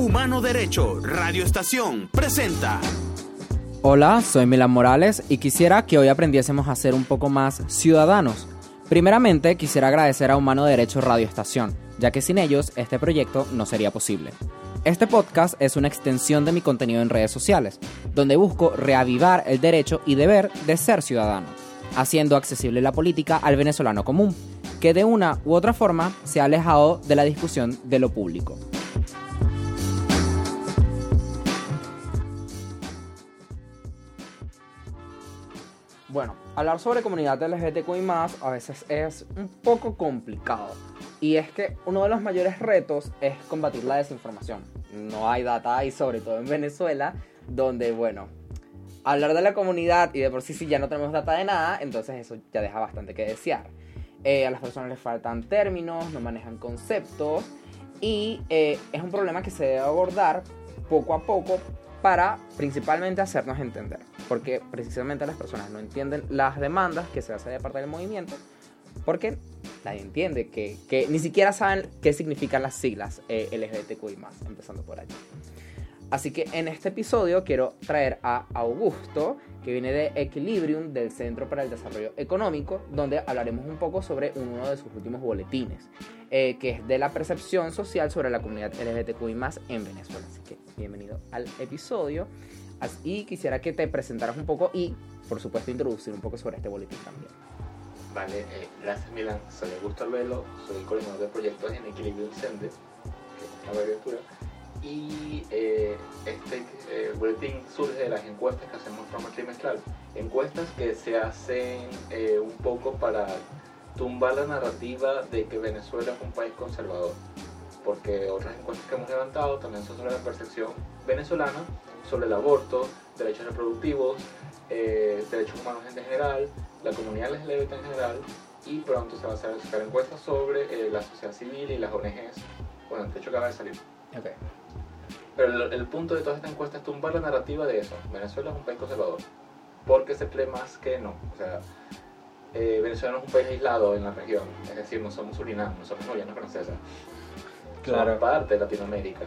Humano Derecho, Radio Estación, presenta. Hola, soy Milan Morales y quisiera que hoy aprendiésemos a ser un poco más ciudadanos. Primeramente, quisiera agradecer a Humano Derecho Radio Estación, ya que sin ellos este proyecto no sería posible. Este podcast es una extensión de mi contenido en redes sociales, donde busco reavivar el derecho y deber de ser ciudadano, haciendo accesible la política al venezolano común, que de una u otra forma se ha alejado de la discusión de lo público. Bueno, hablar sobre comunidad LGBTQI a veces es un poco complicado. Y es que uno de los mayores retos es combatir la desinformación. No hay data y sobre todo en Venezuela, donde, bueno, hablar de la comunidad y de por sí si ya no tenemos data de nada, entonces eso ya deja bastante que desear. Eh, a las personas les faltan términos, no manejan conceptos y eh, es un problema que se debe abordar poco a poco para principalmente hacernos entender, porque precisamente las personas no entienden las demandas que se hacen de parte del movimiento, porque nadie entiende que, que ni siquiera saben qué significan las siglas eh, LGBTQI+, empezando por allí. Así que en este episodio quiero traer a Augusto, que viene de Equilibrium, del Centro para el Desarrollo Económico, donde hablaremos un poco sobre uno de sus últimos boletines, eh, que es de la percepción social sobre la comunidad LGBTQI en Venezuela. Así que bienvenido al episodio. Y quisiera que te presentaras un poco y, por supuesto, introducir un poco sobre este boletín también. Vale, eh, gracias Milan. Soy Augusto Albelo, soy coordinador de proyectos en Equilibrium Cende, que es una abreviatura y eh, este eh, boletín surge de las encuestas que hacemos de forma trimestral. Encuestas que se hacen eh, un poco para tumbar la narrativa de que Venezuela es un país conservador. Porque otras encuestas que hemos levantado también son sobre la percepción venezolana, sobre el aborto, derechos reproductivos, derechos humanos en general, la comunidad LGBT en general y pronto se va a hacer encuestas sobre la sociedad civil y las ONGs. Bueno, de hecho acaba de salir. Okay. Pero el, punto de toda esta encuesta es tumbar la narrativa de eso. Venezuela es un país conservador. Porque se cree más que no. O sea, eh, Venezuela no es un país aislado en la región. Es decir, no somos Surinam, no somos Guyana Francesa. Claro. Somos parte de Latinoamérica.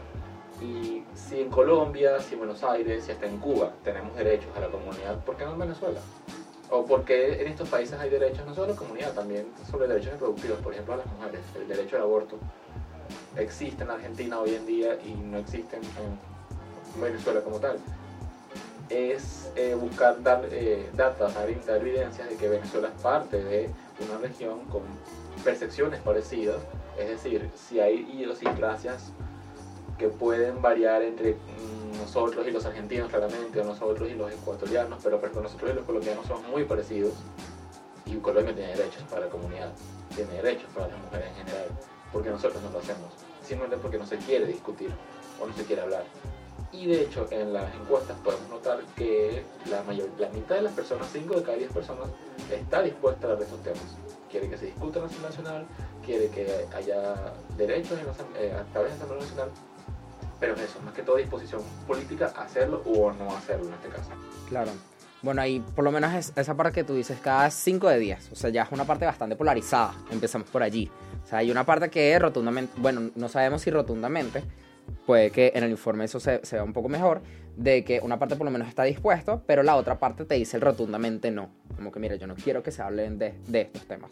Y si en Colombia, si en Buenos Aires, si hasta en Cuba tenemos derechos a la comunidad, ¿por qué no en Venezuela? O porque en estos países hay derechos no solo a la comunidad, también sobre derechos reproductivos, por ejemplo a las mujeres, el derecho al aborto existe en Argentina hoy en día y no existe en Venezuela como tal. Es eh, buscar dar eh, datos, dar, evidencias de que Venezuela es parte de una región con percepciones parecidas, es decir, si hay idiosincrasias que pueden variar entre mm, nosotros y los argentinos claramente, o nosotros y los ecuatorianos, pero, pero nosotros y los colombianos son muy parecidos. Y Colombia tiene derechos para la comunidad, tiene derechos para las mujeres en general porque nosotros no lo hacemos, simplemente porque no se quiere discutir o no se quiere hablar. Y de hecho, en las encuestas podemos notar que la, mayor, la mitad de las personas, 5 de cada 10 personas, está dispuesta a hablar de estos temas. Quiere que se discuta en la Asamblea Nacional, quiere que haya derechos en la, eh, a través de la Asamblea Nacional, pero es eso, más que todo disposición política hacerlo o no hacerlo en este caso. Claro. Bueno, ahí por lo menos es esa parte que tú dices, cada 5 de 10, o sea, ya es una parte bastante polarizada, empezamos por allí. Sea, hay una parte que rotundamente, bueno, no sabemos si rotundamente, puede que en el informe eso se, vea un poco mejor, de que una parte por lo menos está dispuesto, pero la otra parte te dice el rotundamente no. Como que, mira, yo no quiero que se hablen de, de estos temas.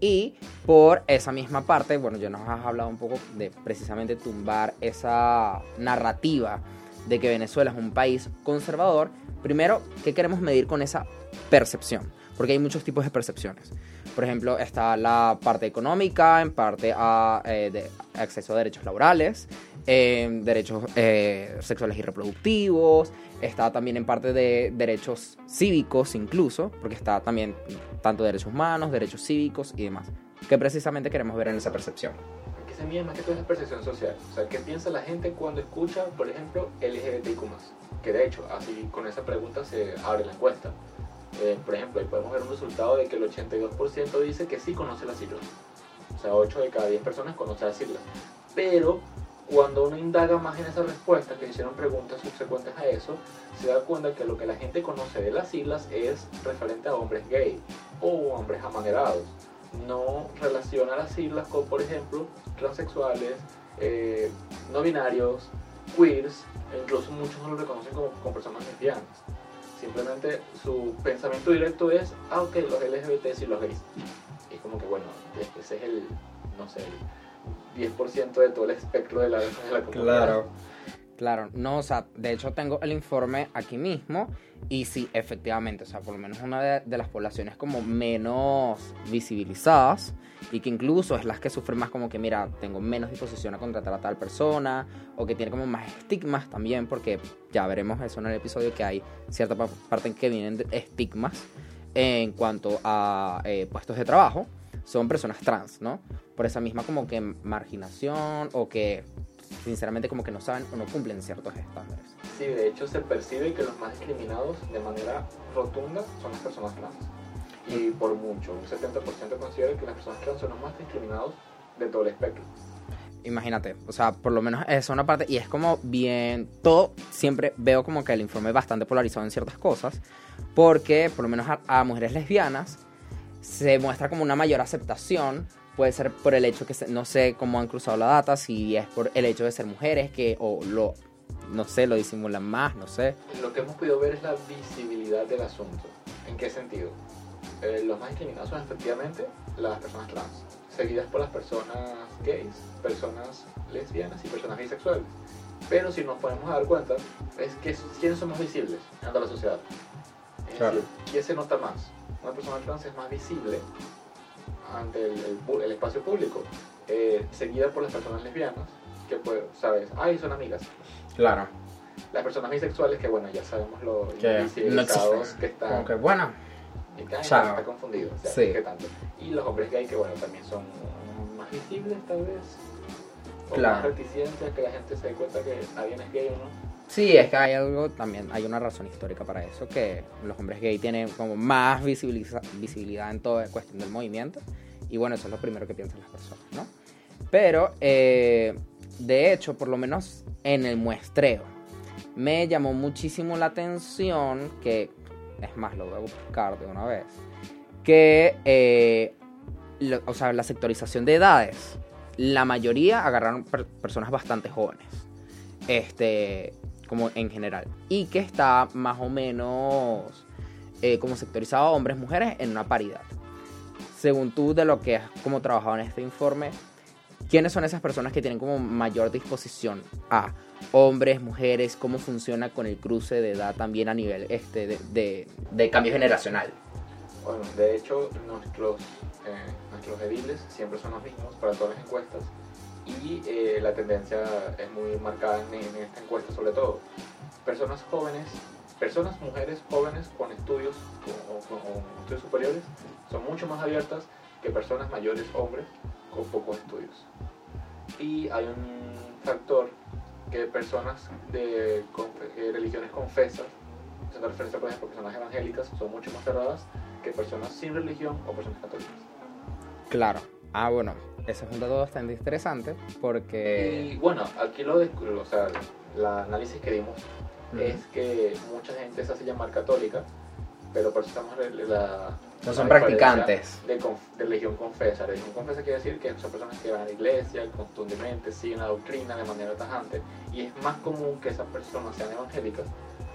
Y por esa misma parte, bueno, ya nos has hablado un poco de precisamente tumbar esa narrativa de que Venezuela es un país conservador. Primero, ¿qué queremos medir con esa percepción? Porque hay muchos tipos de percepciones. Por ejemplo, está la parte económica, en parte a eh, de acceso a derechos laborales, derechos eh, sexuales y reproductivos, está también en parte de derechos cívicos incluso, porque está también tanto derechos humanos, derechos cívicos y demás, que precisamente queremos ver en esa percepción. ¿Qué se mide más que todo esa percepción social? O sea, ¿qué piensa la gente cuando escucha, por ejemplo, LGBTIQ+. Que de hecho, así con esa pregunta se abre la encuesta. Eh, por ejemplo, ahí podemos ver un resultado de que el 82% dice que sí conoce las siglas. O sea, 8 de cada 10 personas conocen las siglas. Pero cuando uno indaga más en esa respuesta, que hicieron preguntas subsecuentes a eso, se da cuenta que lo que la gente conoce de las siglas es referente a hombres gay o hombres amanerados. No relaciona las siglas con, por ejemplo, transexuales, eh, no binarios, queers, e incluso muchos no lo reconocen como, como personas lesbianas. Simplemente su pensamiento directo es, ah, ok, los LGBT y los gays. Y es como que, bueno, ese es el, no sé, el 10% de todo el espectro de la, de la comunidad. Claro. Claro, no, o sea, de hecho tengo el informe aquí mismo y sí, efectivamente, o sea, por lo menos una de, de las poblaciones como menos visibilizadas y que incluso es las que sufren más como que, mira, tengo menos disposición a contratar a tal persona o que tiene como más estigmas también, porque ya veremos eso en el episodio que hay cierta pa- parte en que vienen de estigmas en cuanto a eh, puestos de trabajo, son personas trans, ¿no? Por esa misma como que marginación o que sinceramente como que no saben o no cumplen ciertos estándares. Sí, de hecho se percibe que los más discriminados de manera rotunda son las personas trans. Y por mucho, un 70% considera que las personas trans son los más discriminados de todo el espectro. Imagínate, o sea, por lo menos es una parte y es como bien, todo siempre veo como que el informe es bastante polarizado en ciertas cosas, porque por lo menos a, a mujeres lesbianas se muestra como una mayor aceptación, puede ser por el hecho que se- no sé cómo han cruzado la data, si es por el hecho de ser mujeres que o lo no sé, lo disimulan más, no sé. Lo que hemos podido ver es la visibilidad del asunto. ¿En qué sentido? Eh, los más discriminados son efectivamente las personas trans, seguidas por las personas gays, personas lesbianas y personas bisexuales. Pero si nos podemos dar cuenta, es que quiénes son más visibles ante la sociedad. Es Claro. decir, ¿quién se nota más? Una persona trans es más visible ante el, el el espacio público, eh, seguida por las personas lesbianas, que pues, sabes, ay, son amigas. Claro. Las personas bisexuales, que bueno, ya sabemos lo Que no que están. Como que bueno, que, ay, Chao. está confundido. o sea, Sí. ¿qué tanto? Y los hombres gay, que bueno, también son más visibles, tal vez. O Claro. más reticentes, que la gente se dé cuenta que alguien es gay o no. Sí, es que hay algo también, hay una razón histórica para eso, que los hombres gay tienen como más visibiliza- visibilidad en toda cuestión del movimiento. Y bueno, eso es lo primero que piensan las personas, ¿no? Pero, eh, de hecho, por lo menos en el muestreo, me llamó muchísimo la atención que, es más, lo voy a buscar de una vez, que, eh, o sea, la sectorización de edades, la mayoría agarraron per- personas bastante jóvenes este, como en general. Y que está más o menos eh, como sectorizado hombres, mujeres en una paridad. Según tú, de lo que has como trabajado en este informe, ¿quiénes son esas personas que tienen como mayor disposición a hombres, mujeres? ¿Cómo funciona con el cruce de edad también a nivel este, de, de, cambio generacional? Bueno, de hecho, nuestros, eh, nuestros ediles siempre son los mismos para todas las encuestas. Y eh, la tendencia es muy marcada en, esta encuesta, sobre todo. Personas jóvenes, personas, mujeres jóvenes con estudios o- con estudios superiores son mucho más abiertas que personas mayores, hombres, con pocos estudios. Y hay un factor que personas de confe- eh, religiones confesas, haciendo referencia por ejemplo a personas evangélicas, son mucho más cerradas que personas sin religión o personas católicas. Claro. Ah, bueno, ese es un dato bastante interesante porque... Y bueno, aquí lo de, o sea, el análisis que dimos es que mucha gente se hace llamar católica, pero por eso estamos re- la... No son la practicantes. De, de religión confesa. Religión confesa quiere decir que son personas que van a la iglesia contundentemente, siguen la doctrina de manera tajante, y es más común que esas personas sean evangélicas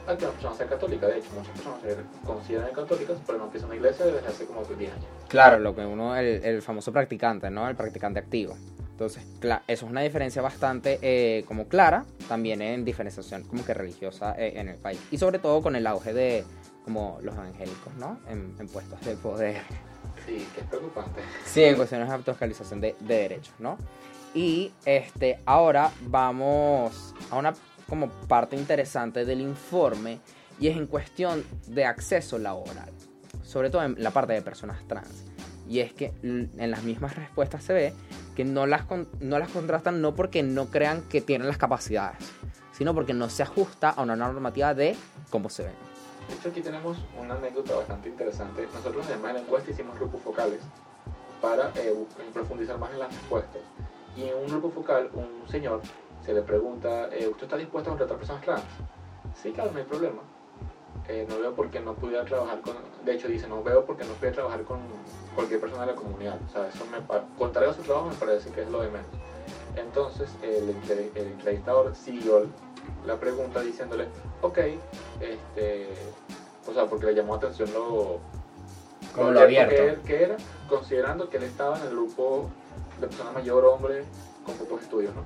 a que una persona sea católica. De hecho, muchas personas se consideran católicas, pero no empiezan a la iglesia desde hace como 10 años. Claro, lo que uno, el, el famoso practicante, ¿no? El practicante activo. Entonces, eso es una diferencia bastante eh, como clara, también en diferenciación como que religiosa eh, en el país. Y sobre todo con el auge de como los evangélicos, ¿no? En, en puestos de poder. Sí, es preocupante. Sí, en cuestiones de autoescalización de, de derechos, ¿no? Y este, ahora vamos a una como parte interesante del informe y es en cuestión de acceso laboral, sobre todo en la parte de personas trans. Y es que en las mismas respuestas se ve que no las, no las contratan no porque no crean que tienen las capacidades, sino porque no se ajusta a una normativa de cómo se ven. De hecho, aquí tenemos una anécdota bastante interesante. Nosotros, además de la encuesta, hicimos grupos focales para eh, profundizar más en las respuestas. Y en un grupo focal, un señor se le pregunta: eh, ¿Usted está dispuesto a contratar personas trans? Sí, claro, no hay problema. Eh, no veo por qué no pudiera trabajar con. De hecho, dice: No veo por qué no pudiera trabajar con cualquier persona de la comunidad. O sea, eso me. Contrario a su trabajo, me parece que es lo de menos. Entonces, el, el entrevistador siguió la pregunta diciéndole, ok, este, o sea, porque le llamó la atención lo, Como lo abierto. Que, él- que era, considerando que él estaba en el grupo de persona mayor, hombre, con pocos estudios, ¿no?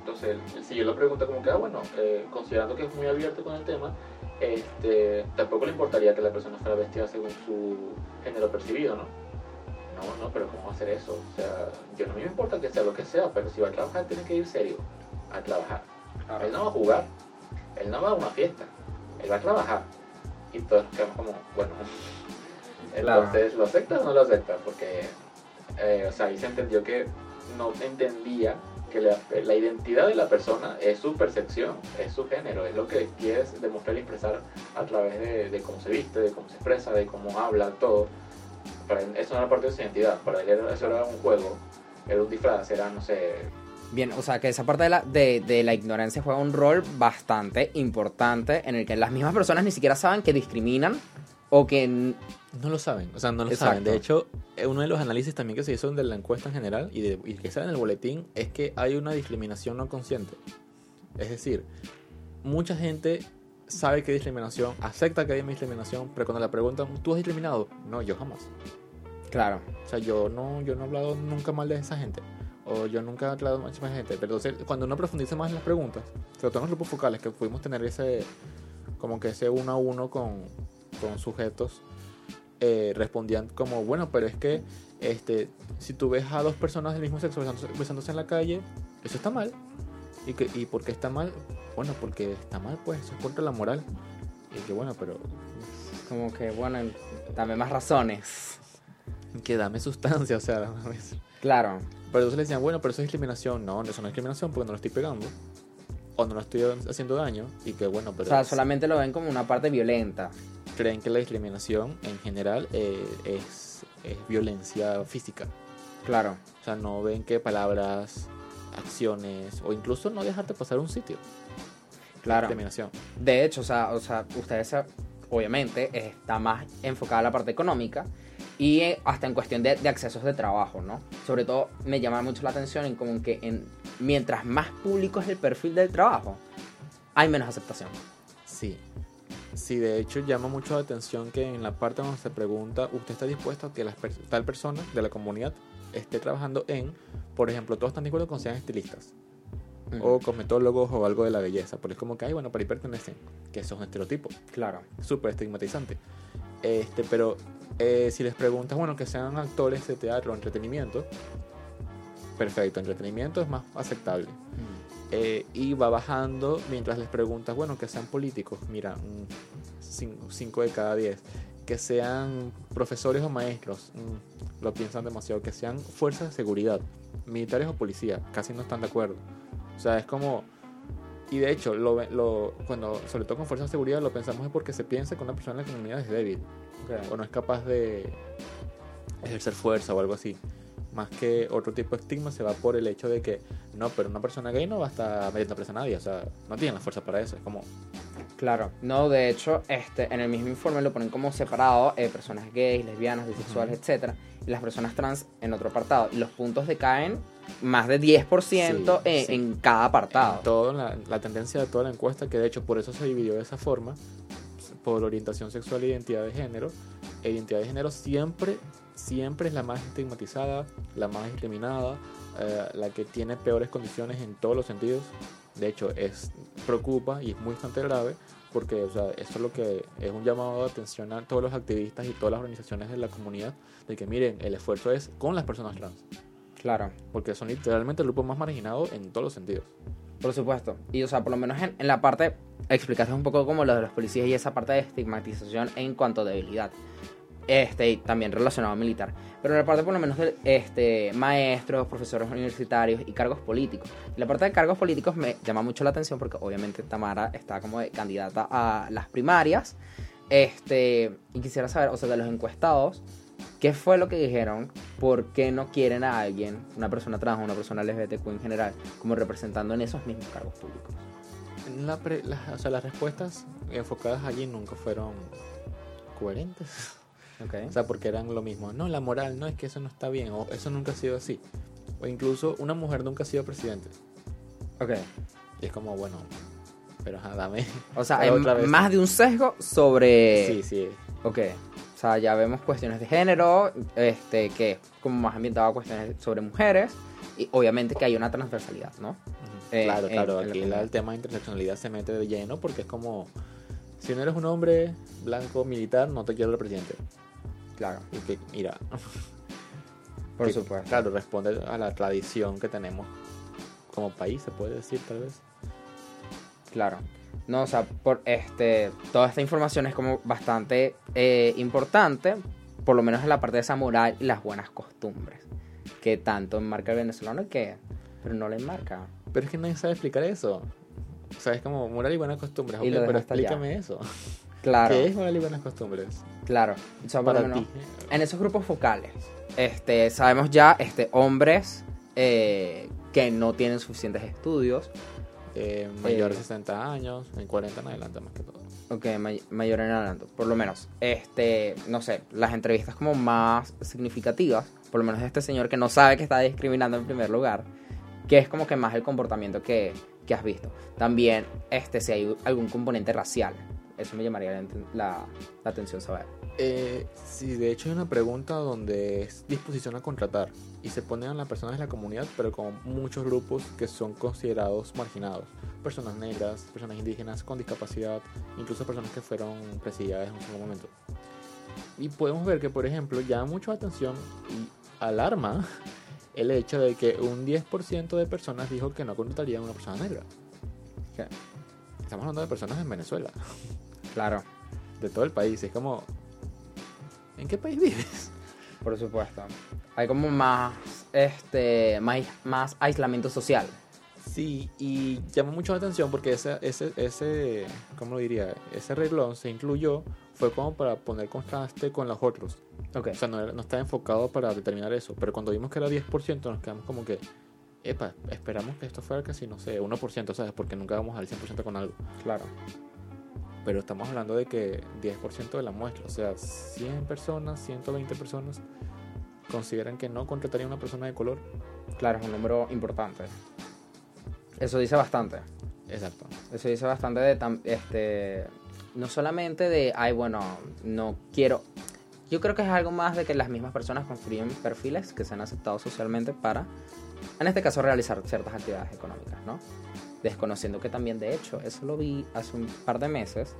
Entonces él, él siguió la pregunta como que, ah, bueno, eh, considerando que es muy abierto con el tema, este, tampoco le importaría que la persona fuera vestida según su género percibido, ¿no? No, no, pero ¿cómo hacer eso? O sea, yo no me importa que sea lo que sea, pero si va a trabajar tiene que ir serio a trabajar. Él no va a jugar, él no va a una fiesta, él va a trabajar. Y todos quedamos como, bueno, entonces, ¿lo acepta o no lo acepta? Porque, eh, o sea, ahí se entendió que no entendía que la, la identidad de la persona es su percepción, es su género, es lo que quieres demostrar y expresar a través de, de cómo se viste, de cómo se expresa, de cómo habla, todo. Para él eso no era parte de su identidad, para él eso era un juego, era un disfraz, era, no sé, Bien, o sea que esa parte de la, de, de la ignorancia juega un rol bastante importante en el que las mismas personas ni siquiera saben que discriminan o que... No lo saben, o sea, no lo Exacto. saben. De hecho, eh, uno de los análisis también que se hizo de la encuesta en general y, de, y que sale en el boletín es que hay una discriminación no consciente. Es decir, mucha gente sabe que hay discriminación, acepta que hay discriminación, pero cuando le preguntan, ¿tú has discriminado? No, yo jamás. Claro, O sea, yo no, yo no he hablado nunca mal de esa gente. O yo nunca he mal de esa gente. Pero entonces, cuando uno profundiza más en las preguntas, sobre todo en los grupos focales, que pudimos tener ese, como que ese uno a uno con, con sujetos, eh, respondían como, bueno, pero es que este, si tú ves a dos personas del mismo sexo besándose, besándose en la calle, eso está mal. ¿Y, que, ¿Y por qué está mal? Bueno, porque está mal, pues, eso es contra la moral. Y que bueno, pero como que, bueno, dame más razones. que dame sustancia, o sea, dame- Claro, Pero entonces le decían, bueno, pero eso es discriminación. No, eso no es discriminación porque no lo estoy pegando. O no lo estoy haciendo daño. Y que bueno, pero o sea, es- solamente lo ven como una parte violenta. creen que la discriminación en general eh, es, es violencia física. Claro, O sea, no ven que palabras, acciones o incluso no dejarte pasar un sitio. claro. Discriminación. De hecho, o sea, o sea, ustedes obviamente está más enfocada a la parte económica y eh, hasta en cuestión de, de accesos de trabajo, ¿no? Sobre todo me llama mucho la atención en como que en, mientras más público es el perfil del trabajo, hay menos aceptación. Sí. Sí, de hecho llama mucho la atención que en la parte donde se pregunta, ¿usted está dispuesto a que las tal persona de la comunidad esté trabajando en, por ejemplo, todos están de acuerdo con sean estilistas? o cosmetólogos o algo de la belleza. Pero es como que, ay, bueno, para ahí pertenecen. Que eso es un estereotipo. Claro, Súper estigmatizante. Este, pero eh, si les preguntas, bueno, que sean actores de teatro o entretenimiento, perfecto, entretenimiento es más aceptable. Eh, y va bajando mientras les preguntas, bueno, que sean políticos, mira, 5 de cada 10. Que sean profesores o maestros, mm, lo piensan demasiado. Que sean fuerzas de seguridad, militares o policías, casi no están de acuerdo. O sea, es como... Y de hecho, lo, cuando, sobre todo con fuerzas de seguridad, lo pensamos es porque se piensa que una persona en la comunidad es débil o no es capaz de ejercer fuerza o algo así. Más que otro tipo de estigma se va por el hecho de que no, pero una persona gay no va a estar metiendo presa a nadie, o sea, no tiene la fuerza para eso. Es como, Claro, no, de hecho, este, en el mismo informe lo ponen como separado eh, personas gays, lesbianas, bisexuales, etcétera, y las personas trans en otro apartado. Y los puntos decaen más de 10% Sí, en, sí. en cada apartado. en todo la, la tendencia de toda la encuesta, que de hecho por eso se dividió de esa forma, por orientación sexual e identidad de género. E identidad de género siempre, siempre es la más estigmatizada, la más discriminada, eh, la que tiene peores condiciones en todos los sentidos. De hecho, es preocupa y es muy bastante grave porque o sea, eso es lo que es un llamado de atención a todos los activistas y todas las organizaciones de la comunidad de que miren, el esfuerzo es con las personas trans, Claro, porque son literalmente el grupo más marginado en todos los sentidos. por supuesto. Y, o sea, por lo menos en, en la parte, explicaste un poco como lo de los policías y esa parte de estigmatización en cuanto a debilidad. Este, y también relacionado a militar. Pero en la parte por lo menos de este, maestros, profesores universitarios y cargos políticos. Y la parte de cargos políticos me llama mucho la atención porque obviamente Tamara está como de candidata a las primarias. Este, y quisiera saber, o sea, de los encuestados, ¿qué fue lo que dijeron? ¿Por qué no quieren a alguien, una persona trans o una persona LGBTQ en general, como representando en esos mismos cargos públicos? La pre- las- o sea, las respuestas enfocadas allí nunca fueron coherentes. Okay. O sea, porque eran lo mismo. No, la moral, no, es que eso no está bien. O eso nunca ha sido así. O incluso una mujer nunca ha sido presidente. ok. Y es como, bueno, pero ajá, dame. O sea, hay otra vez. más de un sesgo sobre... Sí, sí. Ok. O sea, ya vemos cuestiones de género, este, que es como más ambientado a cuestiones sobre mujeres, y obviamente que hay una transversalidad, ¿no? Eh, claro, claro. en aquí la- el tema de interseccionalidad se mete de lleno porque es como, si no eres un hombre blanco militar, no te quiero el presidente. Claro, Y que, mira, por que, supuesto. Claro, responde a la tradición que tenemos como país, se puede decir tal vez. Claro. No, o sea, por este, toda esta información es como bastante eh, importante, por lo menos en la parte de esa moral y las buenas costumbres, que tanto enmarca el venezolano y que, pero no le enmarca. Pero es que nadie sabe explicar eso. O sea, es como moral y buenas costumbres. Y ok, lo pero allá. explícame eso. Claro, ¿Qué es moral y buenas costumbres? claro. O sea, por lo Para menos, ti. en esos grupos focales, este, sabemos ya, este, hombres eh, que no tienen suficientes estudios, Eh, mayor de 60 años, en 40 en adelante más que todo. Ok, may- mayor en adelanto, por lo menos. Este, no sé, las entrevistas como más significativas, por lo menos de este señor que no sabe que está discriminando en primer lugar, que es como que más el comportamiento que, que has visto. También, este, si hay algún componente racial, eso me llamaría la, la- la atención saber. Eh, sí, de hecho hay una pregunta donde es disposición a contratar y se ponen a las personas de la comunidad, pero con muchos grupos que son considerados marginados. Personas negras, personas indígenas con discapacidad, incluso personas que fueron presidiadas en un momento. Y podemos ver que, por ejemplo, llama mucho la atención y alarma el hecho de que un 10% de personas dijo que no contratarían a una persona negra. ¿Qué? Estamos hablando de personas en Venezuela, Claro, de todo el país. Es como, ¿en qué país vives? Por supuesto. Hay como más, este, más, más aislamiento social. Sí, y llama mucho la atención porque ese, ese, ese, ¿cómo lo diría? Ese reglón se incluyó, fue como para poner contraste con los otros. Ok, O sea, no, no estaba enfocado para determinar eso, pero cuando vimos que era 10% nos quedamos como que, epa, esperamos que esto fuera casi, no sé, 1%, ¿sabes? Porque nunca vamos al 100% con algo. claro. Pero estamos hablando de que 10% de la muestra, o sea, 100 personas, 120 personas consideran que no contratarían a una persona de color. Claro, es un número importante. Eso dice bastante. Exacto. Eso dice bastante de tam- este no solamente de ay bueno, no quiero. Yo creo que es algo más de que las mismas personas construyen perfiles que sean aceptados socialmente para en este caso realizar ciertas actividades económicas, ¿no? Desconociendo que también de hecho, eso lo vi hace un par de meses,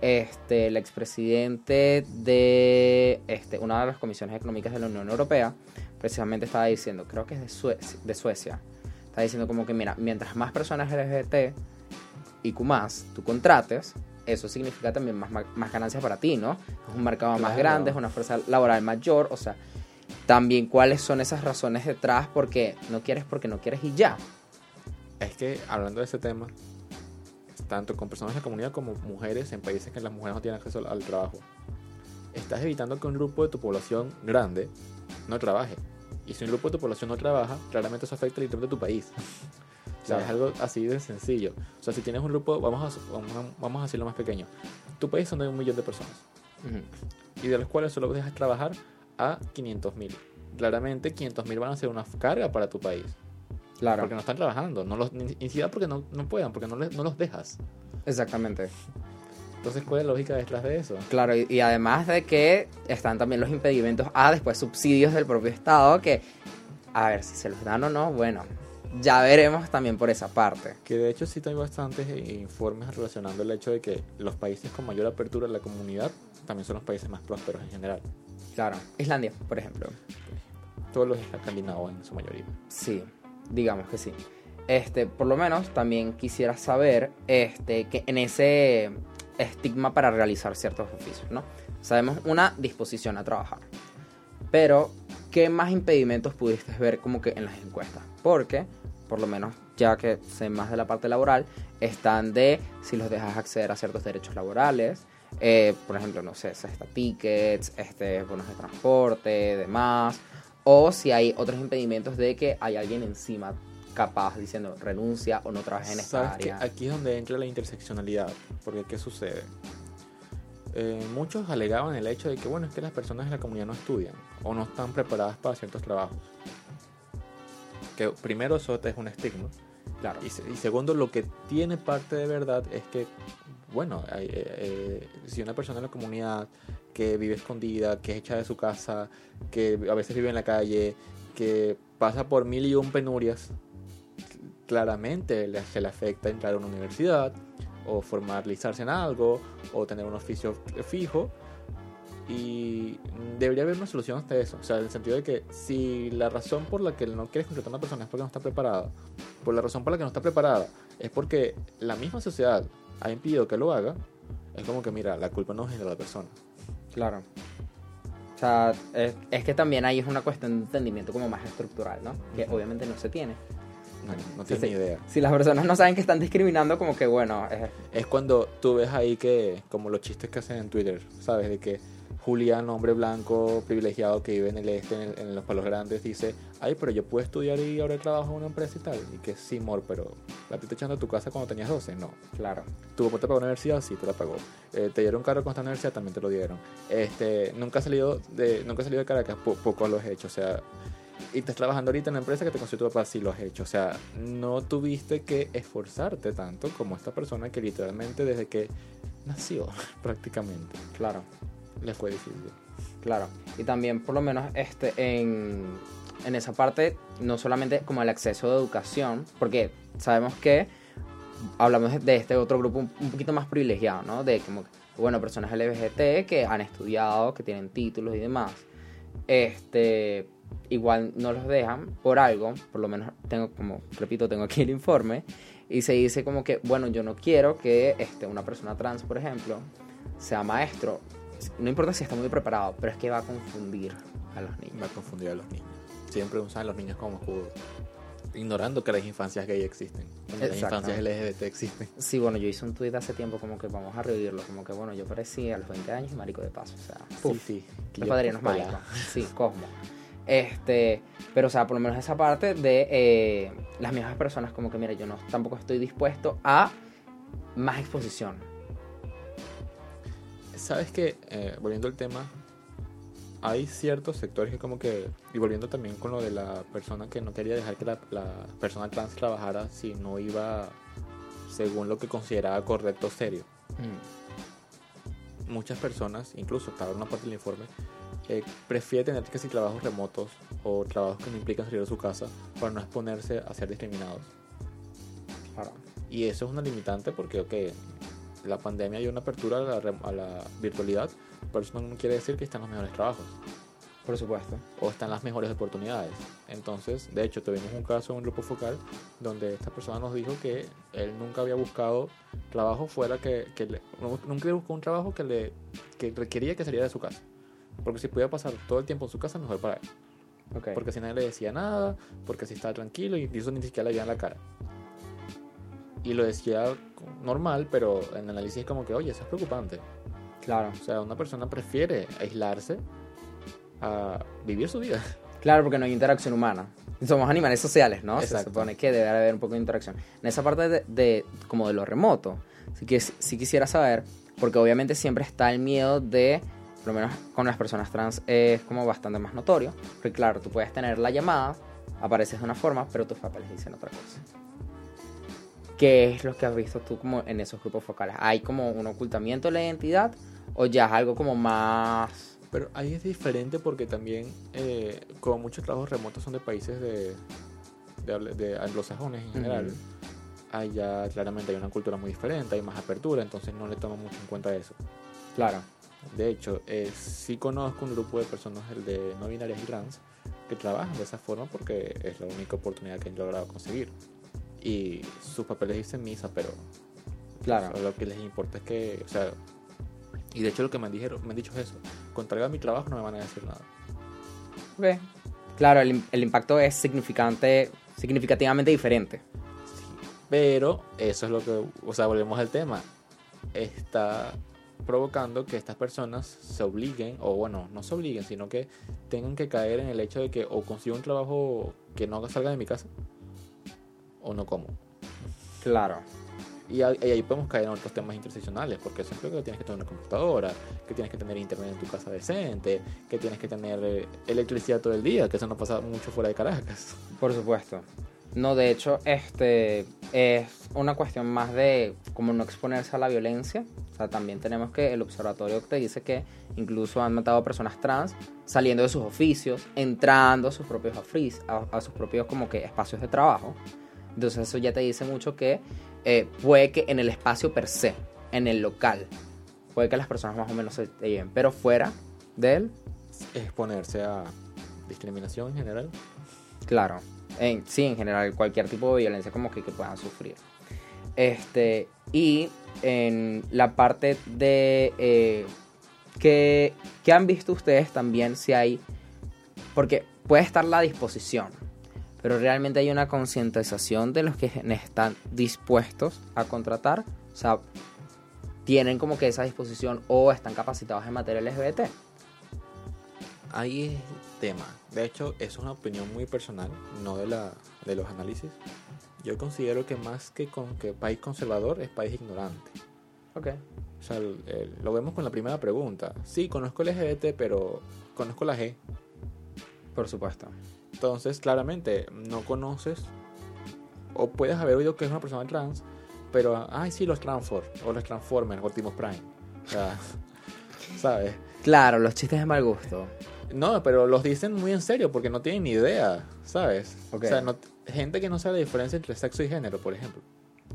este el expresidente de este una de las comisiones económicas de la Unión Europea precisamente estaba diciendo, creo que es de Suecia, de Suecia está diciendo como que, mira, mientras más personas LGBT y Q tú contrates, eso significa también más, más ganancias para ti, ¿no? Es un mercado más Claro. grande, es una fuerza laboral mayor, o sea, también cuáles son esas razones detrás, porque no quieres porque no quieres y ya. Es que hablando de ese tema, tanto con personas de la comunidad como mujeres en países que las mujeres no tienen acceso al, trabajo, estás evitando que un grupo de tu población grande no trabaje. Y si un grupo de tu población no trabaja, claramente eso afecta el ITEM de tu país. O sea, es algo así de sencillo. O sea, si tienes un grupo, vamos a, vamos a, vamos a decirlo más pequeño. Tu país son de un millón de personas. Y de los cuales solo dejas trabajar a 500 mil. Claramente 500 mil van a ser una carga para tu país. Claro, Porque no están trabajando. No los, siquiera porque no, no puedan, porque no, les- no los dejas. exactamente. Entonces, ¿cuál es la lógica detrás de eso? Claro, y, y además de que están también los impedimentos a después subsidios del propio Estado que, a ver, si se los dan o no, bueno, ya veremos también por esa parte. Que de hecho sí hay bastantes informes relacionando el hecho de que los países con mayor apertura a la comunidad también son los países más prósperos en general. Claro, Islandia, por ejemplo. Todos los escandinavos en su mayoría. Sí, digamos que sí. Este, por lo menos también quisiera saber este, que en ese estigma para realizar ciertos oficios, ¿no? Sabemos una disposición a trabajar. Pero, ¿qué más impedimentos pudiste ver como que en las encuestas? Porque, por lo menos, ya que sé más de la parte laboral, están de si los dejas acceder a ciertos derechos laborales, eh, por ejemplo, no sé, cesta tickets, este, bonos de transporte, demás, o si hay otros impedimentos de que hay alguien encima capaz diciendo renuncia o no trabaja en esta área. Aquí es donde entra la interseccionalidad. Porque, ¿qué sucede? Eh, muchos alegaban el hecho de que, bueno, es que las personas de la comunidad no estudian o no están preparadas para ciertos trabajos. Que primero eso es un estigma. Claro. Y, se- y segundo, lo que tiene parte de verdad es que, bueno, hay, eh, eh, si una persona en la comunidad que vive escondida, que es hecha de su casa, que a veces vive en la calle, que pasa por mil y un penurias, claramente se le afecta entrar a una universidad o formalizarse en algo o tener un oficio fijo y debería haber una solución hasta eso. O sea, en el sentido de que si la razón por la que no quieres contratar a una persona es porque no está preparada, por la razón por la que no está preparada es porque la misma sociedad ha impedido que lo haga, es como que, mira, la culpa no es de la persona. Claro. O sea, es, es que también ahí es una cuestión de entendimiento como más estructural, ¿no? Que obviamente no se tiene. No, no tienes sí. ni idea. Si las personas no saben que están discriminando, como que bueno, es- Es cuando tú ves ahí que, como los chistes que hacen en Twitter, ¿sabes? De que Julián, hombre blanco, privilegiado que vive en el este, en, el- en los palos grandes, dice, ay, pero yo puedo estudiar y ahora trabajo en una empresa y tal. Y que sí, amor, pero ¿la te echando a tu casa cuando tenías 12? No. claro. ¿Tu papá te pagó la universidad? Sí, te la pagó. Eh, ¿Te dieron carro con esta universidad? También te lo dieron. Este, nunca has salido de, nunca salido de Caracas, Po- poco lo has hecho. O sea, y estás trabajando ahorita en la empresa que te consiguió tu papá, sí lo has hecho. O sea, no tuviste que esforzarte tanto como esta persona que literalmente desde que nació, prácticamente, Claro. Le fue difícil. Claro, y también por lo menos este, en, en esa parte, no solamente como el acceso de educación, porque sabemos que hablamos de este otro grupo un, un poquito más privilegiado, ¿no? De como, bueno, personas LGBT que han estudiado, que tienen títulos y demás. Este, igual no los dejan por algo, por lo menos tengo como, repito, tengo aquí el informe, y se dice como que, bueno, yo no quiero que este, una persona trans, por ejemplo, sea maestro. No importa si está muy preparado, pero es que va a confundir a los niños. Me ha confundido a los niños. Siempre usan a los niños como escudo. Ignorando que las infancias gay existen. que Las infancias LGBT existen. Sí, bueno, yo hice un tweet hace tiempo como que vamos a revivirlo, como que bueno, yo parecía a los 20 años y marico de paso, o sea, sí, sí. los padrinos sí, Cosmo. Este, pero o sea, por lo menos esa parte de eh, las mismas personas como que mira, yo no tampoco estoy dispuesto a más exposición. Sabes que, eh, volviendo al tema, hay ciertos sectores que como que, y volviendo también con lo de la persona que no quería dejar que la, la persona trans trabajara si no iba según lo que consideraba correcto o serio. Mm, Muchas personas, incluso estaba en una parte del informe, eh, prefiere tener que si trabajos remotos o trabajos que no implican salir de su casa para no exponerse a ser discriminados. claro. Y eso es una limitante porque, ok, la pandemia dio una apertura a la, a la virtualidad, pero eso no quiere decir que están los mejores trabajos Por supuesto. o están las mejores oportunidades. Entonces, de hecho, tuvimos un caso en un grupo focal donde esta persona nos dijo que él nunca había buscado trabajo fuera que, que le- nu- nunca buscado un trabajo que le que requería que saliera de su casa. Porque si podía pasar todo el tiempo en su casa, mejor para él. Ok. Porque si nadie le decía nada, porque si estaba tranquilo, y incluso ni siquiera le veían la cara. Y lo decía normal, pero en análisis es como que, oye, eso es preocupante. Claro. O sea, una persona prefiere aislarse a vivir su vida. Claro, porque no hay interacción humana. Somos animales sociales, ¿no? Se Exacto. supone que debe haber un poco de interacción. En esa parte de, de- como de lo remoto, sí, que, sí quisiera saber, porque obviamente siempre está el miedo de, por lo menos con las personas trans es como bastante más notorio, porque claro, tú puedes tener la llamada, apareces de una forma, pero tus papeles dicen otra cosa. ¿Qué es lo que has visto tú como en esos grupos focales? ¿Hay como un ocultamiento de la identidad o ya es algo como más... Pero ahí es diferente porque también, eh, como muchos trabajos remotos son de países de, de, anglosajones en general, Ujú. allá claramente hay una cultura muy diferente, hay más apertura, entonces no le toman mucho en cuenta eso. Claro. De hecho, eh, sí conozco un grupo de personas, el de no binarias y trans, que trabajan de esa forma porque es la única oportunidad que han logrado conseguir. Y sus papeles dicen misa, pero Claro. o sea, lo que les importa es que, o sea, y de hecho lo que me, dijeron, me han dicho es eso, contrario a mi trabajo no me van a decir nada. Ok. Claro, el, el impacto es significante, significativamente diferente. Pero eso es lo que, o sea, volvemos al tema. Está provocando que estas personas se obliguen, o bueno, no se obliguen, sino que tengan que caer en el hecho de que o consigo un trabajo que no salga de mi casa, o no como. Claro. Y ahí, podemos caer en otros temas interseccionales, porque eso implica que tienes que tener una computadora, que tienes que tener internet en tu casa decente, que tienes que tener eh, electricidad todo el día, que eso no pasa mucho fuera de Caracas. Por supuesto. No, de hecho, este es una cuestión más de como no exponerse a la violencia. O sea, también tenemos que el observatorio te dice que incluso han matado a personas trans saliendo de sus oficios, entrando a sus propios a sus propios como que espacios de trabajo. Entonces eso ya te dice mucho que eh, puede que en el espacio per se, en el local, puede que las personas más o menos se lleven, pero fuera de él, Exponerse a discriminación en general. Claro, en, sí, en general, cualquier tipo de violencia como que, que puedan sufrir. Este, y en la parte de eh, que, que han visto ustedes también si hay, porque puede estar la disposición, pero realmente hay una concientización de los que están dispuestos a contratar, o sea, tienen como que esa disposición o están capacitados en materia LGBT. Ahí es el tema. De hecho, eso es una opinión muy personal, no de, la, de los análisis. Yo considero que más que con que país conservador es país ignorante. Ok. O sea, el- el- lo vemos con la primera pregunta. Sí, conozco el LGBT, pero conozco la G. Por supuesto. Entonces, claramente, no conoces o puedes haber oído que es una persona trans, pero, ay, sí, los Transform, o los Transformers, o Optimus Prime. O sea, ¿sabes? Claro, los chistes de mal gusto. No, pero los dicen muy en serio porque no tienen ni idea, ¿sabes? Ok. O sea, no- gente que no sabe la diferencia entre sexo y género, por ejemplo.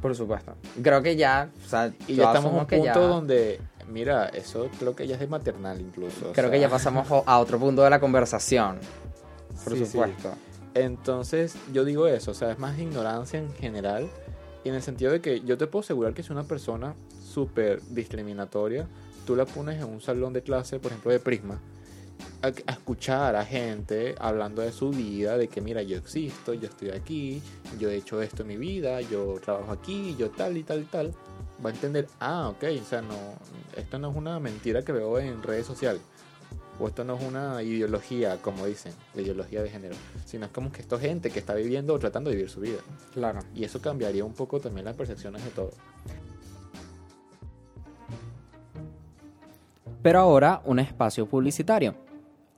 Por supuesto. Creo que ya, o sea, Y ya estamos en un punto ya- donde, mira, eso creo que ya es de maternal incluso. o Creo sea. que ya pasamos o- a otro punto de la conversación. Por Sí, sí. supuesto. Entonces, yo digo eso, o sea, es más ignorancia en general, y en el sentido de que yo te puedo asegurar que si una persona súper discriminatoria, tú la pones en un salón de clase, por ejemplo, de Prisma, a, a escuchar a gente hablando de su vida, de que mira, yo existo, yo estoy aquí, yo he hecho esto en mi vida, yo trabajo aquí, yo tal y tal y tal, va a entender, ah, ok, o sea, no, esto no es una mentira que veo en redes sociales. O esto no es una ideología, como dicen, la ideología de género, sino es como que esto es gente que está viviendo o tratando de vivir su vida. Claro. Y eso cambiaría un poco también las percepciones de todo. Pero ahora un espacio publicitario.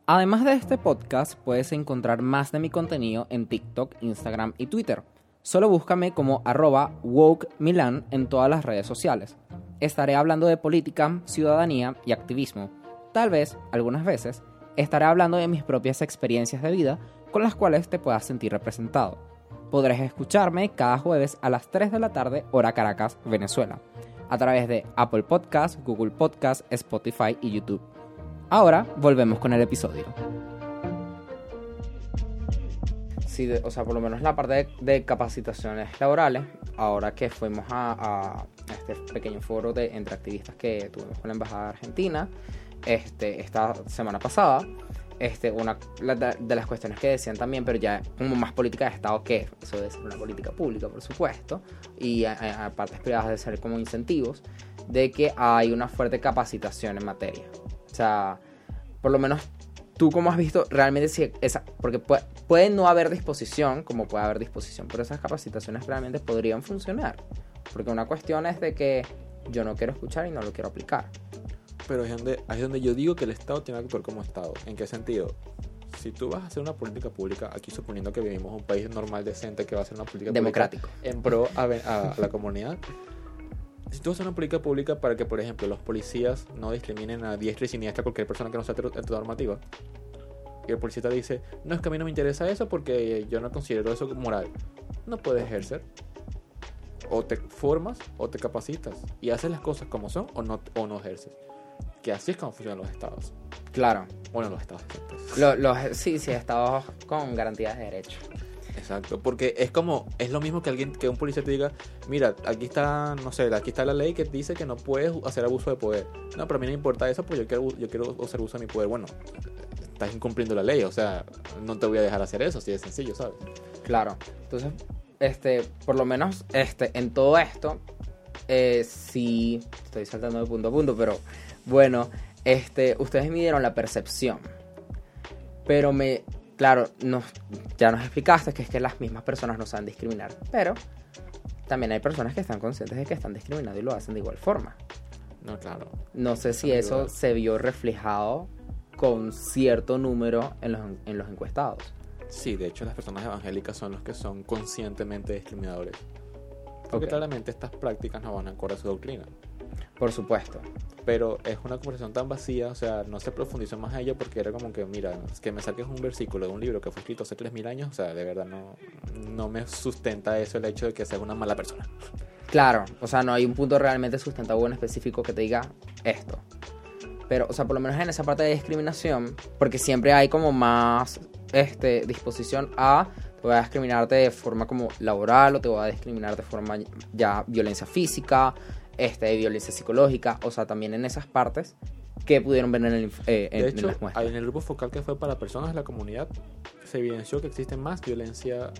Además de este podcast, puedes encontrar más de mi contenido en TikTok, Instagram y Twitter. Solo búscame como arroba wokemilan en todas las redes sociales. Estaré hablando de política, ciudadanía y activismo. Tal vez, algunas veces, estaré hablando de mis propias experiencias de vida con las cuales te puedas sentir representado. Podrás escucharme cada jueves a las 3 de la tarde, hora Caracas, Venezuela, a través de Apple Podcast, Google Podcast, Spotify y YouTube. Ahora volvemos con el episodio. Sí, de- o sea, por lo menos la parte de, de capacitaciones laborales, ahora que fuimos a, este pequeño foro de, entre activistas que tuvimos con la Embajada Argentina este, esta semana pasada, este, una de, las cuestiones que decían también, pero ya como más política de Estado que eso debe ser una política pública, por supuesto, y a, a- a partes privadas debe ser como incentivos, de que hay una fuerte capacitación en materia. O sea, por lo menos tú como has visto realmente si esa, porque puede, puede no haber disposición, como puede haber disposición, pero esas capacitaciones realmente podrían funcionar. Porque una cuestión es de que yo no quiero escuchar y no lo quiero aplicar. Pero es donde, ahí es donde yo digo que el Estado tiene que actuar como Estado. ¿En qué sentido? Si tú vas a hacer una política pública, aquí suponiendo que vivimos un país normal, decente, que va a hacer una política Democrático. pública en pro a, a la comunidad, si tú haces una política pública para que, por ejemplo, los policías no discriminen a diestra y siniestra a cualquier persona que no sea hetero- heteronormativa, y el policía te dice, no es que a mí no me interesa eso porque yo no considero eso moral, no puedes ejercer. O te formas o te capacitas y haces las cosas como son o no, o no ejerces. Que así es como funcionan los estados. Claro. Bueno, los estados. pues. Lo- los, sí, sí, estados con garantías de derecho. Exacto, porque es como, es lo mismo que alguien, que un policía te diga, mira, aquí está, no sé, aquí está la ley que dice que no puedes hacer abuso de poder. No, pero a mí no me importa eso porque yo quiero, yo quiero hacer uso de mi poder. Bueno, estás incumpliendo la ley, o sea, no te voy a dejar hacer eso, así de sencillo, ¿sabes? Claro. Entonces, este, por lo menos, este, en todo esto, eh, sí, estoy saltando de punto a punto, pero bueno, este, ustedes midieron la percepción. Pero me, claro, nos, ya nos explicaste que es que las mismas personas no saben discriminar, pero también hay personas que están conscientes de que están discriminando y lo hacen de igual forma. No, claro. No sé si eso se vio reflejado con cierto número en los, en los encuestados. Sí, de hecho las personas evangélicas son los que son conscientemente discriminadores. Porque Ok. claramente estas prácticas no van acorde a su doctrina. Por supuesto. Pero es una conversación tan vacía, o sea, no se profundizó más a ella porque era como que, mira, es que me saques un versículo de un libro que fue escrito hace 3.000 años, o sea, de verdad no, no me sustenta eso el hecho de que seas una mala persona. Claro, o sea, no hay un punto realmente sustentable en específico que te diga esto. Pero, o sea, por lo menos en esa parte de discriminación, porque siempre hay como más este, disposición a te voy a discriminarte de forma como laboral o te voy a discriminar de forma ya violencia física, este, violencia psicológica, o sea, también en esas partes que pudieron ver en, el, eh, en, De en hecho, las muestras. en el grupo focal que fue para personas de la comunidad, se evidenció que existe más violencia,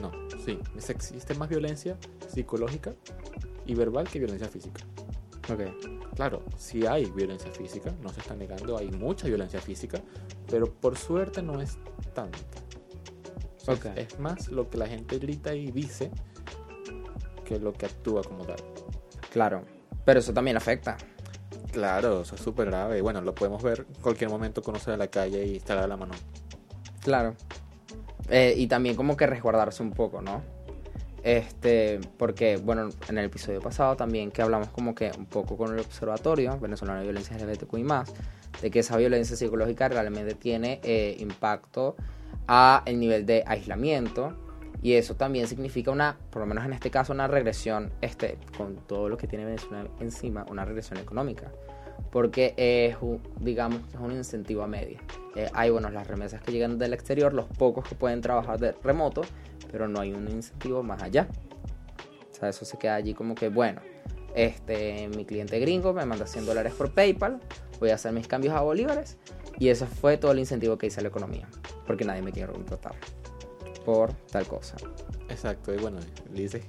no, sí, existe más violencia psicológica y verbal que violencia física. Ok. Claro, sí hay violencia física, no se está negando, hay mucha violencia física, pero por suerte no es tanta. O sea, Ok. Es más lo que la gente grita y dice que lo que actúa como tal. Claro, pero eso también afecta. Claro, eso es súper grave. Y bueno, lo podemos ver en cualquier momento conocer a la calle y estar a la mano. Claro. Eh, y también como que resguardarse un poco, ¿no? Este, porque, bueno, en el episodio pasado también que hablamos como que un poco con el observatorio venezolano de violencia LGBTQI+, de que esa violencia psicológica realmente tiene eh, impacto a el nivel de aislamiento y eso también significa una, por lo menos en este caso, una regresión, este, con todo lo que tiene Venezuela encima, una regresión económica porque es, un- digamos, es un incentivo a media. Eh, hay, bueno, las remesas que llegan del exterior, los pocos que pueden trabajar de remoto, pero no hay un incentivo más allá. O sea, eso se queda allí como que, bueno, este, mi cliente gringo me manda 100 dólares por PayPal, voy a hacer mis cambios a bolívares, y eso fue todo el incentivo que hice a la economía, porque nadie me quiere contratar por tal cosa. Exacto, y bueno, le dices,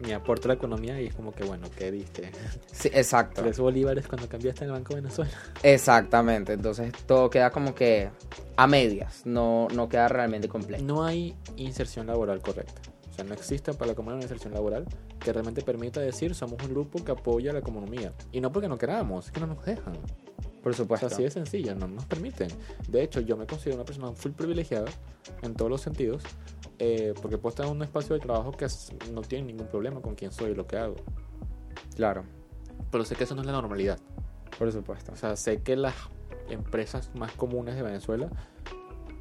mi aporte a la economía y es como que, bueno, ¿qué diste? Sí, exacto. Tres bolívares cuando cambiaste en el Banco de Venezuela. Exactamente, entonces todo queda como que a medias, no, no queda realmente completo. No hay inserción laboral correcta. O sea, no existe para la comunidad una inserción laboral que realmente permita decir somos un grupo que apoya la economía. Y no porque no queramos, es que no nos dejan. Por O supuesto. sea, así de sencillo, no nos permiten. De hecho, yo me considero una persona full privilegiada en todos los sentidos, eh, porque puedo estar en un espacio de trabajo que no tiene ningún problema con quién soy y lo que hago. Claro, Pero sé que eso no es la normalidad. por supuesto. O sea, sé que las empresas más comunes de Venezuela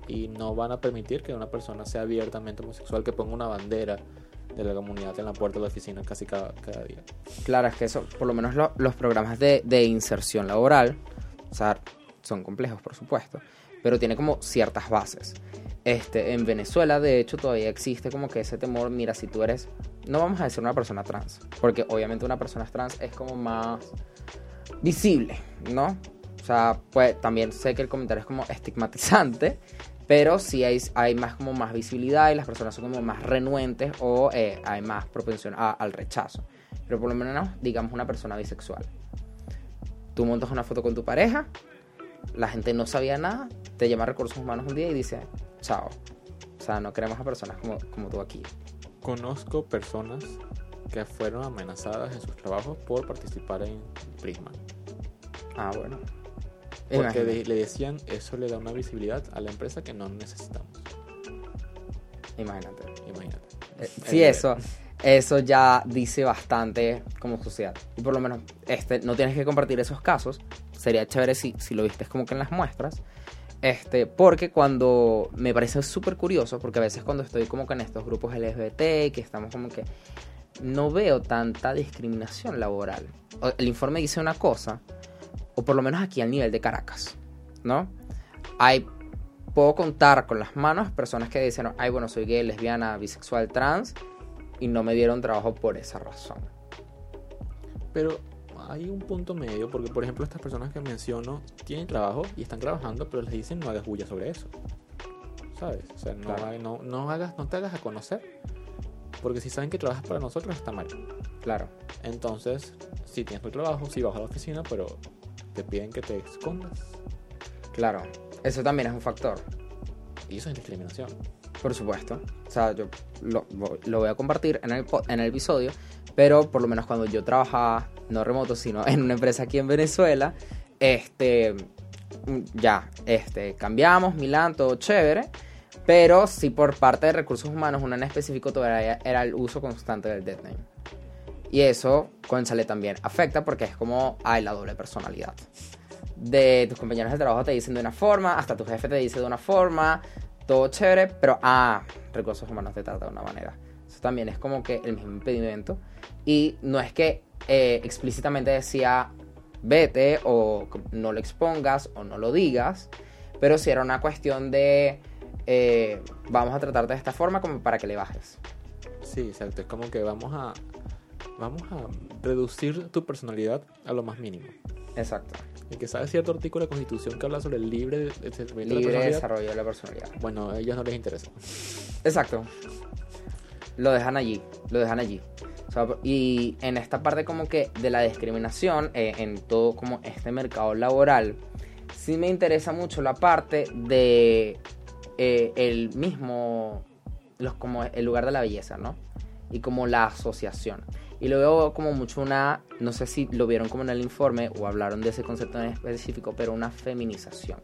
y no van a permitir que una persona sea abiertamente homosexual, que ponga una bandera de la comunidad en la puerta de la oficina casi cada, cada día. Claro, es que eso, por lo menos lo- los programas de, de inserción laboral, o sea, son complejos, por supuesto, pero tiene como ciertas bases. Este, en Venezuela, de hecho, todavía existe como que ese temor, mira, si tú eres, no vamos a decir una persona trans, porque obviamente una persona trans es como más visible, ¿no? O sea, pues también sé que el comentario es como estigmatizante, pero sí hay, más como más visibilidad y las personas son como más renuentes o eh, hay más propensión al rechazo. Pero por lo menos, digamos, una persona bisexual. Tú montas una foto con tu pareja, la gente no sabía nada, te llama a recursos humanos un día y dice, chao. O sea, no queremos a personas como, como tú aquí. Conozco personas que fueron amenazadas en sus trabajos por participar en Prisma. Ah, bueno. Porque de- le decían, eso le da una visibilidad a la empresa que no necesitamos. Imagínate. Imagínate. Eh, Sí, eso, eso ya dice bastante como sociedad. Y por lo menos este, no tienes que compartir esos casos. Sería chévere si, si lo viste como que en las muestras. Este, porque cuando me parece súper curioso, porque a veces cuando estoy como que en estos grupos LGBT, que estamos como que no veo tanta discriminación laboral. El informe dice una cosa, o por lo menos aquí al nivel de Caracas, ¿no? Hay puedo contar con las manos personas que dicen, ay, bueno, soy gay, lesbiana, bisexual, trans, y no me dieron trabajo por esa razón. Pero hay un punto medio, porque por ejemplo estas personas que menciono tienen trabajo y están trabajando, pero les dicen no hagas bulla sobre eso. ¿Sabes? O sea, no, Claro. no, no hagas, no te hagas a conocer, porque si saben que trabajas para nosotros está mal. Claro, Entonces, si tienes tu trabajo, si vas a la oficina, pero te piden que te escondas. claro. Eso también es un factor, Y eso es discriminación. Por supuesto. O sea, yo lo, lo voy a compartir en el, en el episodio, pero por lo menos cuando yo trabajaba, no remoto, sino en una empresa aquí en Venezuela, este, mm, ya, este, cambiamos, Milán, todo chévere, Pero sí por parte de recursos humanos, una en específico todavía era el uso constante del dead name. Y eso, conchale, también afecta porque es como hay la doble personalidad. De tus compañeros de trabajo te dicen de una forma, hasta tu jefe te dice de una forma, todo chévere, pero ah, recursos humanos te trata de una manera. Eso también es como que el mismo impedimento. Y no es que eh, explícitamente decía vete o no lo expongas o no lo digas, pero sí era una cuestión de eh, vamos a tratarte de esta forma como para que le bajes. Sí, exacto. Es como que vamos a vamos a reducir tu personalidad a lo más mínimo. Exacto. Y que sabe cierto artículo de la Constitución que habla sobre el libre desarrollo de la Libre personalidad. desarrollo de la personalidad. Bueno, a ellos no les interesa. Exacto. Lo dejan allí, lo dejan allí. O sea, y en esta parte como que de la discriminación, eh, en todo como este mercado laboral, sí me interesa mucho la parte de eh, el mismo, los, como el lugar de la belleza, ¿no? Y como la asociación. Y lo veo como mucho una, no sé si lo vieron como en el informe o hablaron de ese concepto en específico, pero una feminización.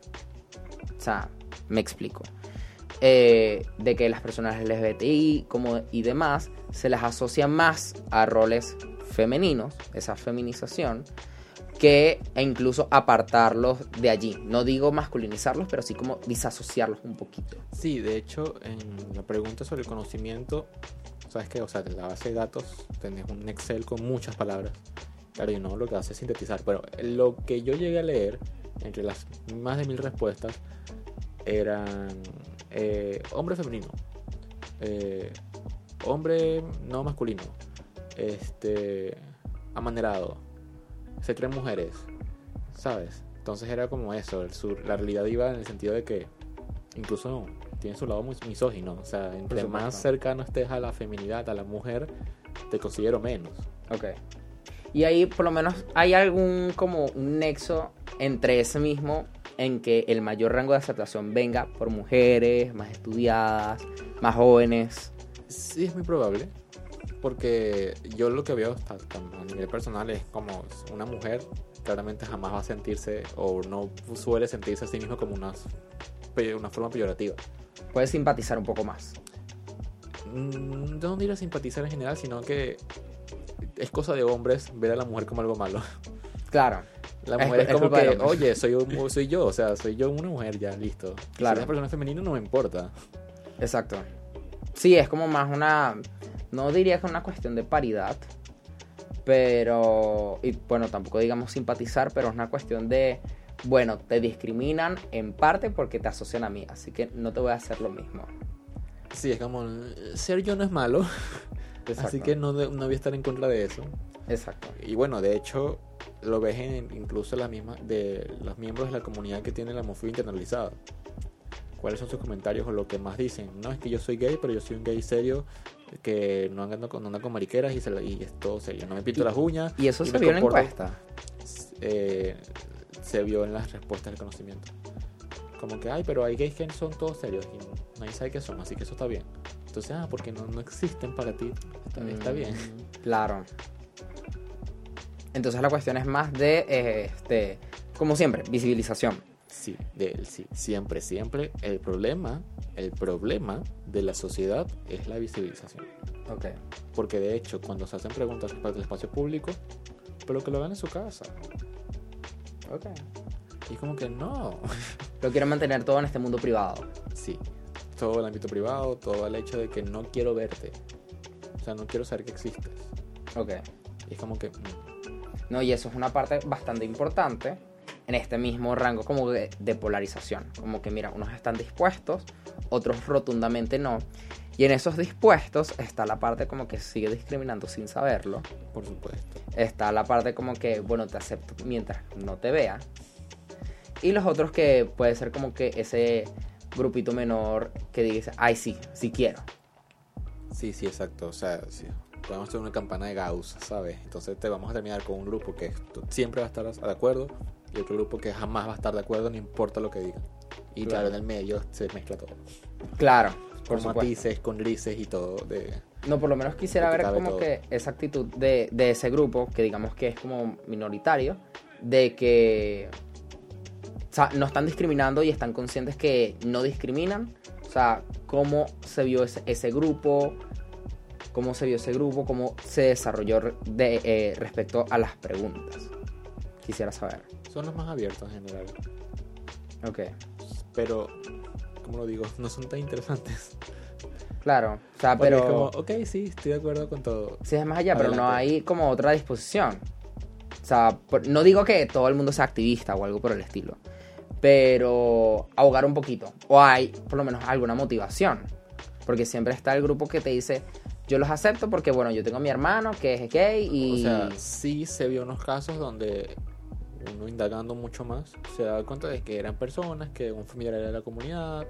O sea, me explico. Eh, de que las personas LGBTI como, y demás se las asocia más a roles femeninos, esa feminización, que e incluso apartarlos de allí. No digo masculinizarlos, pero sí como disasociarlos un poquito. Sí, de hecho, en la pregunta sobre el conocimiento, ¿sabes qué? O sea, en la base de datos tenés un Excel con muchas palabras. Claro, y no lo que hace es sintetizar. Pero lo que yo llegué a leer, entre las más de mil respuestas, eran eh, hombre femenino, eh, hombre no masculino, este, amanerado, se creen mujeres, ¿sabes? Entonces era como eso, el sur- la realidad iba en el sentido de que incluso tiene su lado muy misógino, o sea, entre más cercano estés a la feminidad, a la mujer, te considero menos. Ok. Y ahí por lo menos hay algún como un nexo entre ese mismo en que el mayor rango de aceptación venga por mujeres más estudiadas, más jóvenes. Sí, es muy probable. Porque yo lo que veo hasta- a nivel personal es como una mujer claramente jamás va a sentirse o no suele sentirse a sí misma como una, una forma peyorativa. Puedes simpatizar un poco más. Mm, Yo no diría simpatizar en general, sino que es cosa de hombres ver a la mujer como algo malo. Claro. La mujer es, es como que, oye, soy, un- soy yo, o sea, soy yo una mujer, ya, listo. Claro. Si es una persona femenina no me importa. Exacto. Sí, es como más una. No diría que una cuestión de paridad. Pero. Y bueno, tampoco digamos simpatizar, pero es una cuestión de. Bueno, te discriminan en parte porque te asocian a mí, así que no te voy a hacer lo mismo. Sí, es como, ser yo no es malo, Exacto. así que no, no voy a estar en contra de eso. Exacto. Y bueno, de hecho, lo ves en incluso las mismas de los miembros de la comunidad que tienen la homofobia internalizada. ¿Cuáles son sus comentarios o lo que más dicen? No, es que yo soy gay, pero yo soy un gay serio que no anda con, no anda con mariqueras y, se y es todo serio. No me pinto Y- las uñas. Y eso se vio en la encuesta. eh, se vio en las respuestas del conocimiento. Como que, ay, pero hay gays que son todos serios y nadie sabe qué son, así que eso está bien. Entonces, ah, porque no, no existen para ti. Está, está Mm, bien. Claro. Entonces la cuestión es más de, eh, este, como siempre, visibilización. Sí, de él, sí. Siempre, siempre. El problema, el problema de la sociedad es la visibilización. Ok. Porque de hecho, cuando se hacen preguntas respecto al espacio público, pero que lo hagan en su casa. Ok. Y es como que no. Lo quiero mantener todo en este mundo privado. Sí. Todo el ámbito privado, todo el hecho de que no quiero verte. O sea, no quiero saber que existes. Ok. Y es como que. mm, No, y eso es una parte bastante importante en este mismo rango como de, de polarización. Como que, mira, unos están dispuestos, otros rotundamente no. Y en esos dispuestos está la parte como que sigue discriminando sin saberlo. por supuesto. Está la parte como que, bueno, te acepto mientras no te vea. Y los otros que puede ser como que ese grupito menor que dice, ay, sí, sí quiero. Sí, sí, exacto. O sea, sí. podemos hacer una campana de Gauss, ¿sabes? Entonces te vamos a terminar con un grupo que siempre va a estar de acuerdo y otro grupo que jamás va a estar de acuerdo, no importa lo que digan. Y Claro. claro, en el medio se mezcla todo. Claro, Con supuesto. matices, con grises y todo. De... No, por lo menos quisiera ver como todo. que esa actitud de, de ese grupo, que digamos que es como minoritario, de que o sea, no están discriminando y están conscientes que no discriminan, sea, cómo se vio ese, ese grupo, cómo se vio ese grupo, cómo se desarrolló de, eh, respecto a las preguntas. Quisiera saber. Son los más abiertos en general. Ok, Pero, como lo digo, no son tan interesantes. claro. O sea, Porque pero... es como, ok, sí, estoy de acuerdo con todo. Sí, es más allá, pero no hay como otra disposición. O sea, no digo que todo el mundo sea activista o algo por el estilo, pero ahogar un poquito. O hay por lo menos alguna motivación. Porque siempre está el grupo que te dice, yo los acepto porque, bueno, yo tengo a mi hermano que es gay y... O sea, sí se vio unos casos donde uno indagando mucho más se daba cuenta de que eran personas que un familiar era de la comunidad,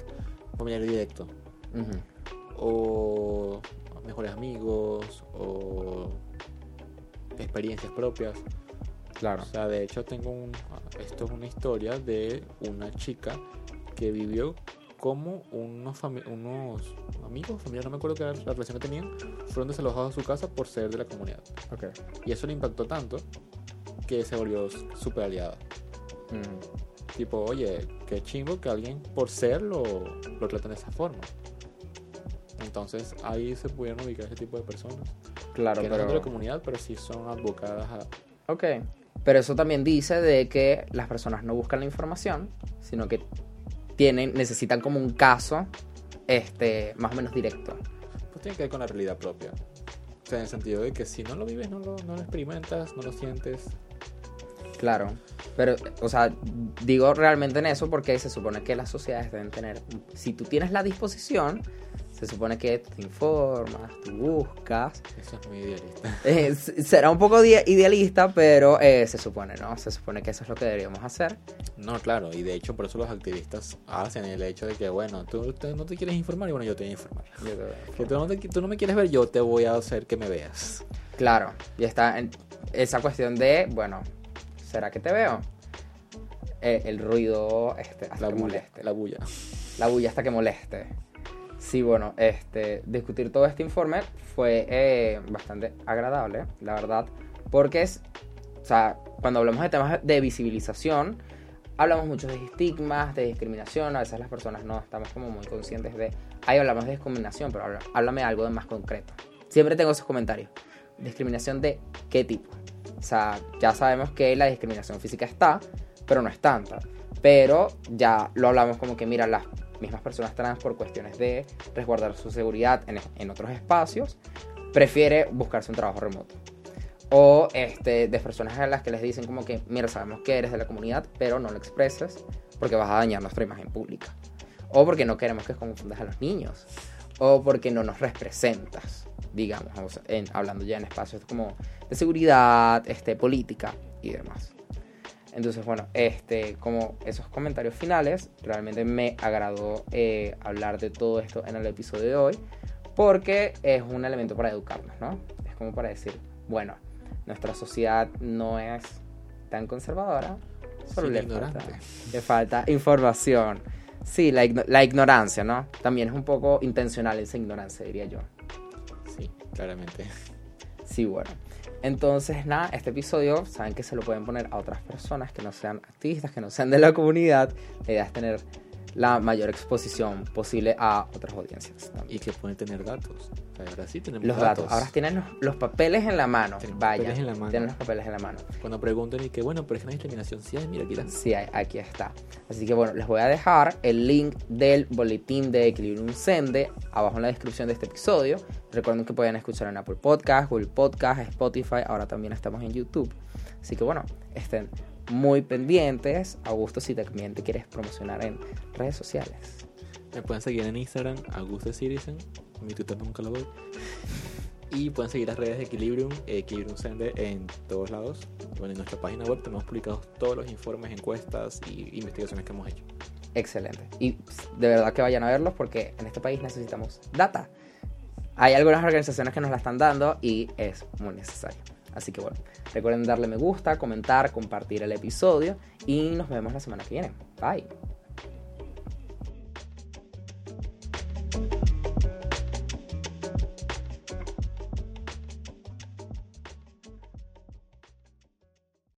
un familiar directo, Ujú, o mejores amigos, o experiencias propias. claro. O sea, de hecho tengo un... Esto es una historia de una chica que vivió como unos, unos amigos, familiares, no me acuerdo qué era la relación que tenían, fueron desalojados de su casa por ser de la comunidad. Ok. Y eso le impactó tanto que se volvió súper aliada. Ujú, Tipo, oye, qué chingo que alguien por ser lo, tratan de esa forma. Entonces ahí se pudieron ubicar ese tipo de personas. Claro, que no son de pero... la comunidad, pero sí son abocadas a... Ok. Pero eso también dice de que las personas no buscan la información, sino que tienen, necesitan como un caso este, más o menos directo. Pues tiene que ver con la realidad propia. O sea, en el sentido de que si no lo vives, no lo, no lo experimentas, no lo sientes. Claro. Pero, o sea, digo realmente en eso porque se supone que las sociedades deben tener, si tú tienes la disposición, se supone que te informas, tú buscas. Eso es muy idealista. Eh, será un poco idealista, pero eh, se supone, ¿no? Se supone que eso es lo que deberíamos hacer. No, claro, y de hecho por eso los activistas hacen el hecho de que, bueno, tú te- no te quieres informar y bueno, yo te voy a informar. Yo creo. Que tú no, te- tú no me quieres ver, yo te voy a hacer que me veas. Claro, y está en esa cuestión de, bueno, ¿será que te veo? Eh, el ruido este, hasta La que bulla, moleste. la bulla. La bulla hasta que moleste. Sí, bueno, este, discutir todo este informe fue eh, bastante agradable, la verdad, porque es, o sea, cuando hablamos de temas de visibilización, hablamos mucho de estigmas, de discriminación, a veces las personas no estamos como muy conscientes de, ahí hablamos de discriminación, pero háblame de algo de más concreto. Siempre tengo esos comentarios. ¿Discriminación de qué tipo? O sea, ya sabemos que la discriminación física está, pero no es tanta. Pero ya lo hablamos como que, mira, las mismas personas trans por cuestiones de resguardar su seguridad en, en otros espacios, prefiere buscarse un trabajo remoto. O este, de personas a las que les dicen como que, mira, sabemos que eres de la comunidad, pero no lo expreses porque vas a dañar nuestra imagen pública. O porque no queremos que confundas a los niños. O porque no nos representas, digamos, o sea, en- hablando ya en espacios como de seguridad, este, política y demás. Entonces, bueno, este, como esos comentarios finales, realmente me agradó eh, hablar de todo esto en el episodio de hoy, porque es un elemento para educarnos, ¿no? Es como para decir, bueno, nuestra sociedad no es tan conservadora, solo Sin le falta, le falta información. Sí, la, igno- la ignorancia, ¿no? También es un poco intencional esa ignorancia, diría yo. Sí, claramente. Sí, bueno. Entonces, nada, este episodio, saben que se lo pueden poner a otras personas que no sean activistas, que no sean de la comunidad. La idea es tener la mayor exposición posible a otras audiencias. también. Y que pueden tener datos. Ahora sí tenemos Los datos. Ahora tienen los, papeles en la mano. Tenemos Vaya, papeles en la mano. tienen los papeles en la mano. Cuando pregunten y que, bueno, pero es que no hay discriminación. Sí, hay, mira, aquí está. Sí, ahí- aquí está. Así que bueno, les voy a dejar el link del boletín de Equilibrium Sende abajo en la descripción de este episodio. Recuerden que pueden escuchar en Apple Podcast, Google Podcast, Spotify. Ahora también estamos en YouTube. Así que bueno, estén muy pendientes. Augusto, si también te quieres promocionar en redes sociales. Me pueden seguir en Instagram, Augusto Citizen. Mi Twitter nunca lo doy. Y pueden seguir las redes de Equilibrium, Equilibrium Sende en todos lados. Bueno, en nuestra página web tenemos publicados todos los informes, encuestas y investigaciones que hemos hecho. Excelente. Y pss, de verdad que vayan a verlos porque en este país necesitamos data. Hay algunas organizaciones que nos la están dando y es muy necesario. Así que bueno, recuerden darle me gusta, comentar, compartir el episodio y nos vemos la semana que viene. Bye.